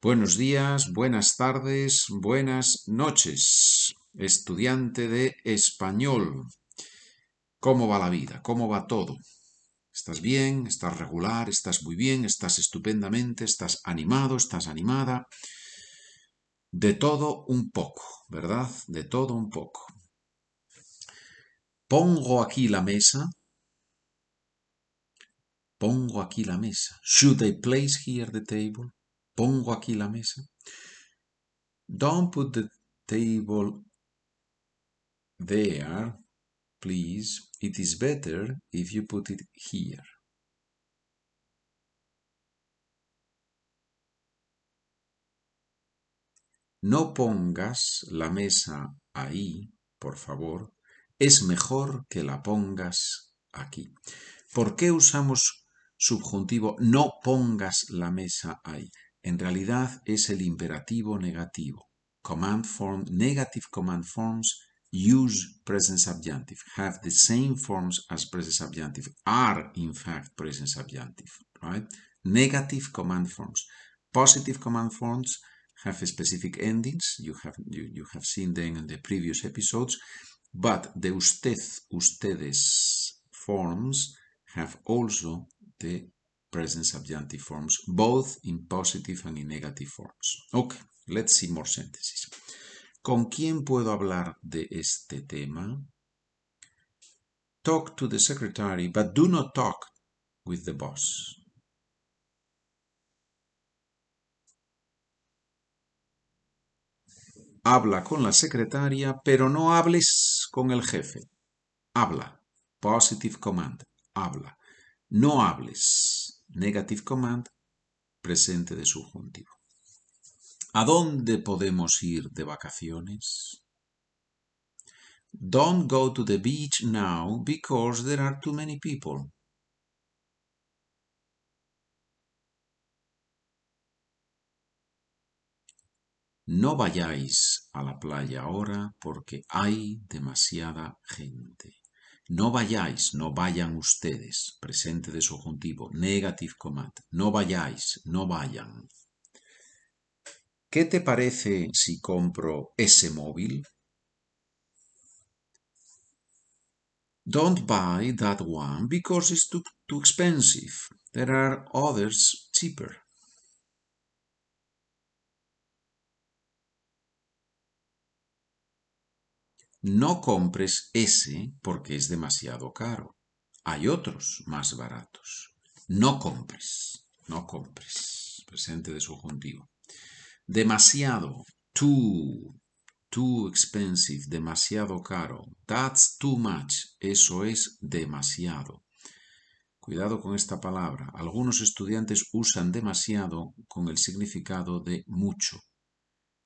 Buenos días, buenas tardes, buenas noches, estudiante de español. ¿Cómo va la vida? ¿Cómo va todo? ¿Estás bien? ¿Estás regular? ¿Estás muy bien? ¿Estás estupendamente? ¿Estás animado? ¿Estás animada? De todo un poco, ¿verdad? De todo un poco. Pongo aquí la mesa. Pongo aquí la mesa. Should I place here the table? Pongo aquí la mesa. Don't put the table there, please. It is better if you put it here. No pongas la mesa ahí, por favor. Es mejor que la pongas aquí. ¿Por qué usamos subjuntivo no pongas la mesa ahí? En realidad es el imperativo negativo. Command form, negative command forms use present subjunctive, have the same forms as present subjunctive, are in fact present subjunctive, right? Negative command forms. Positive command forms have specific endings, you have, you, you have seen them in the previous episodes, but the usted, ustedes forms have also the present subjunctive forms, both in positive and in negative forms. Okay, let's see more sentences. ¿Con quién puedo hablar de este tema? Talk to the secretary, but do not talk with the boss. Habla con la secretaria, pero no hables con el jefe. Habla. Positive command. Habla. No hables negative command, presente de subjuntivo. ¿A dónde podemos ir de vacaciones? Don't go to the beach now because there are too many people. No vayáis a la playa ahora porque hay demasiada gente. No vayáis, no vayan ustedes. Presente de subjuntivo. Negative command. No vayáis, no vayan. ¿Qué te parece si compro ese móvil? Don't buy that one because it's too, too expensive. There are others cheaper. No compres ese porque es demasiado caro. Hay otros más baratos. No compres, no compres. Presente de subjuntivo. Demasiado, too, too expensive, demasiado caro. That's too much, eso es demasiado. Cuidado con esta palabra. Algunos estudiantes usan demasiado con el significado de mucho.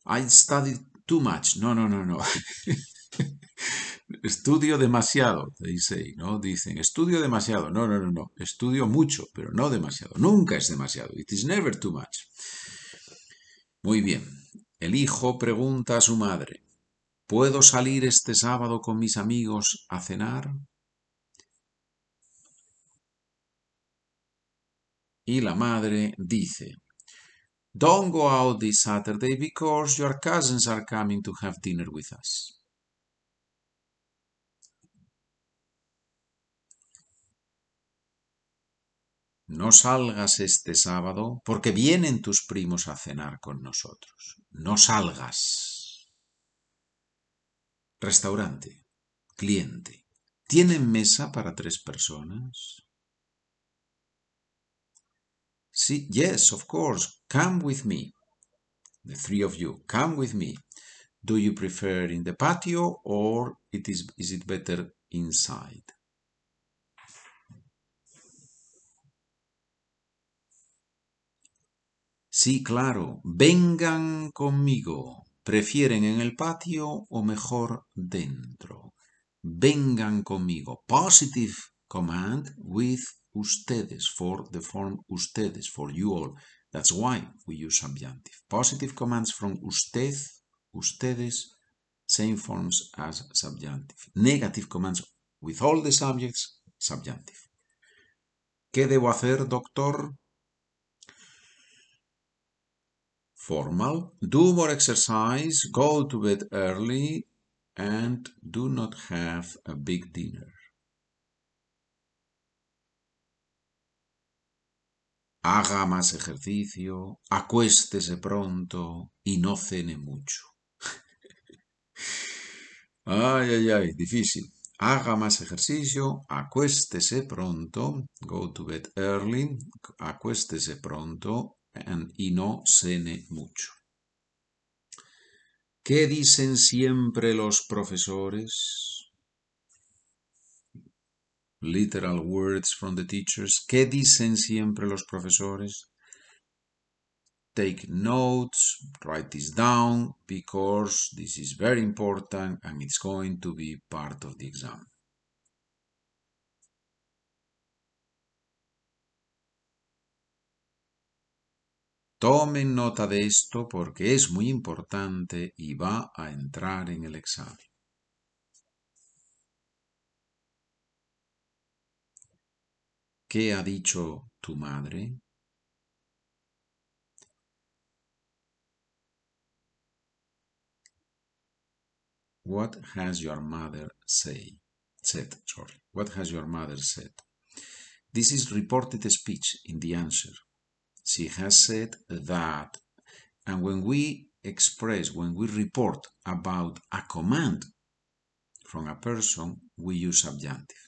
I studied too much. No, no, no, no. estudio demasiado, dice, ¿no? Dicen, estudio demasiado. No, no, no, no. Estudio mucho, pero no demasiado. Nunca es demasiado. It is never too much. Muy bien. El hijo pregunta a su madre, ¿puedo salir este sábado con mis amigos a cenar? Y la madre dice, Don't go out this Saturday because your cousins are coming to have dinner with us. No salgas este sábado porque vienen tus primos a cenar con nosotros. No salgas. Restaurante. Cliente. ¿Tienen mesa para tres personas? Sí, yes, of course. Come with me. The three of you, come with me. Do you prefer in the patio or it is, is it better inside? Sí, claro, vengan conmigo. ¿Prefieren en el patio o mejor dentro? Vengan conmigo. Positive command with ustedes for the form ustedes, for you all. That's why we use subjunctive. Positive commands from usted, ustedes, same forms as subjunctive. Negative commands with all the subjects, subjunctive. ¿Qué debo hacer, doctor? Formal. Do more exercise, go to bed early, and do not have a big dinner. Haga más ejercicio, acuéstese pronto y no cene mucho. ay, ay, ay, difícil. Haga más ejercicio, acuéstese pronto, go to bed early, acuéstese pronto y no cene mucho. ¿Qué dicen siempre los profesores? Literal words from the teachers. ¿Qué dicen siempre los profesores? Take notes, write this down, because this is very important and it's going to be part of the exam. Tomen nota de esto porque es muy importante y va a entrar en el examen. ¿Qué ha dicho tu madre? What has your mother say? said? Sorry. What has your mother said? This is reported speech in the answer she has said that. And when we express, when we report about a command from a person, we use subjunctive.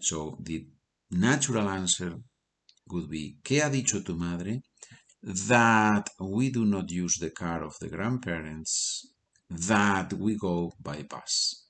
So the natural answer would be, ¿Qué ha dicho tu madre? That we do not use the car of the grandparents, that we go by bus.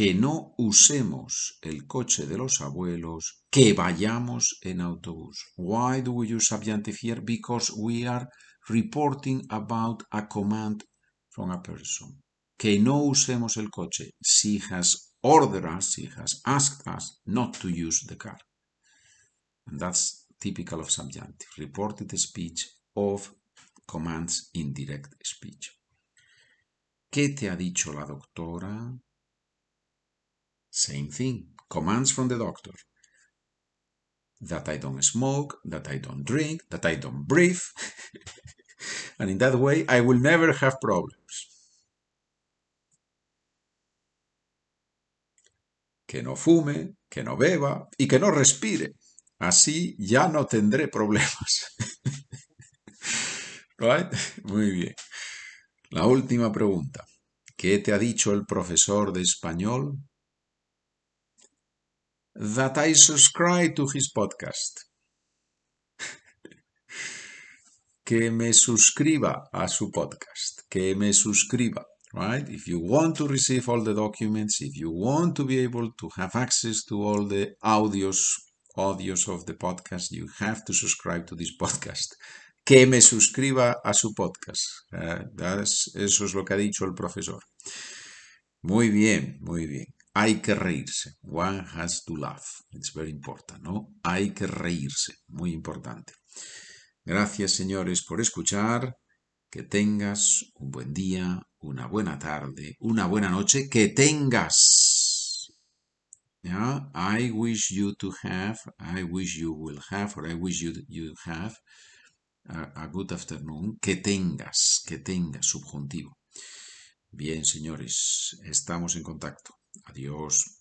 Que no usemos el coche de los abuelos, que vayamos en autobús. Why do we use subjunctive here? Because we are reporting about a command from a person. Que no usemos el coche. She has ordered us, she has asked us not to use the car. And that's typical of subjunctive. Reported speech of commands in direct speech. ¿Qué te ha dicho la doctora? Same thing. Commands from the doctor. That I don't smoke, that I don't drink, that I don't breathe. and in that way, I will never have problems. Que no fume, que no beba y que no respire. Así ya no tendré problemas. right? Muy bien. La última pregunta. ¿Qué te ha dicho el profesor de español that I subscribe to his podcast. que me suscriba a su podcast. Que me suscriba. Right? If you want to receive all the documents, if you want to be able to have access to all the audios, audios of the podcast, you have to subscribe to this podcast. Que me suscriba a su podcast. Uh, eso es lo que ha dicho el profesor. Muy bien, muy bien. Hay que reírse. One has to laugh. It's very important, ¿no? Hay que reírse. Muy importante. Gracias, señores, por escuchar. Que tengas un buen día, una buena tarde, una buena noche. Que tengas. Yeah? I wish you to have, I wish you will have, or I wish you you have a, a good afternoon. Que tengas, que tengas, subjuntivo. Bien, señores, estamos en contacto. Adiós.